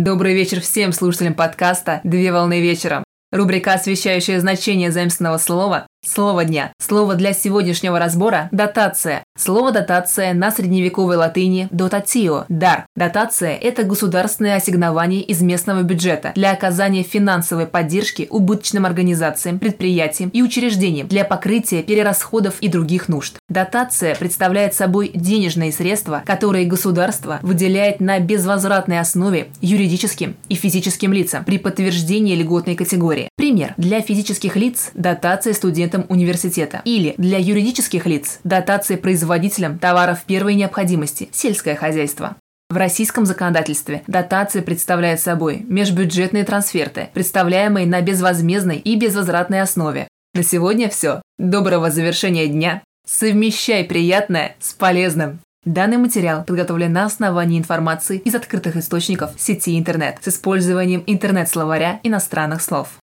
Добрый вечер всем слушателям подкаста «Две волны вечером». Рубрика, освещающая значение заимственного слова Слово дня. Слово для сегодняшнего разбора – дотация. Слово «дотация» на средневековой латыни «дотатио» – «дар». Дотация – это государственное ассигнование из местного бюджета для оказания финансовой поддержки убыточным организациям, предприятиям и учреждениям для покрытия перерасходов и других нужд. Дотация представляет собой денежные средства, которые государство выделяет на безвозвратной основе юридическим и физическим лицам при подтверждении льготной категории. Пример. Для физических лиц – дотация студентам студентам университета. Или для юридических лиц – дотации производителям товаров первой необходимости – сельское хозяйство. В российском законодательстве дотация представляет собой межбюджетные трансферты, представляемые на безвозмездной и безвозвратной основе. На сегодня все. Доброго завершения дня. Совмещай приятное с полезным. Данный материал подготовлен на основании информации из открытых источников сети интернет с использованием интернет-словаря иностранных слов.